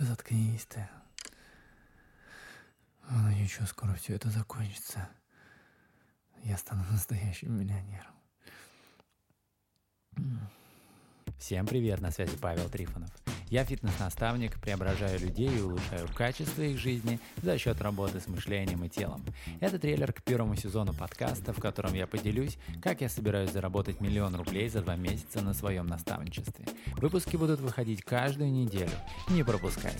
Да заткнись ты. А, ну, ничего, скоро все это закончится. Я стану настоящим миллионером. Всем привет, на связи Павел Трифонов. Я фитнес-наставник, преображаю людей и улучшаю качество их жизни за счет работы с мышлением и телом. Это трейлер к первому сезону подкаста, в котором я поделюсь, как я собираюсь заработать миллион рублей за два месяца на своем наставничестве. Выпуски будут выходить каждую неделю. Не пропускай.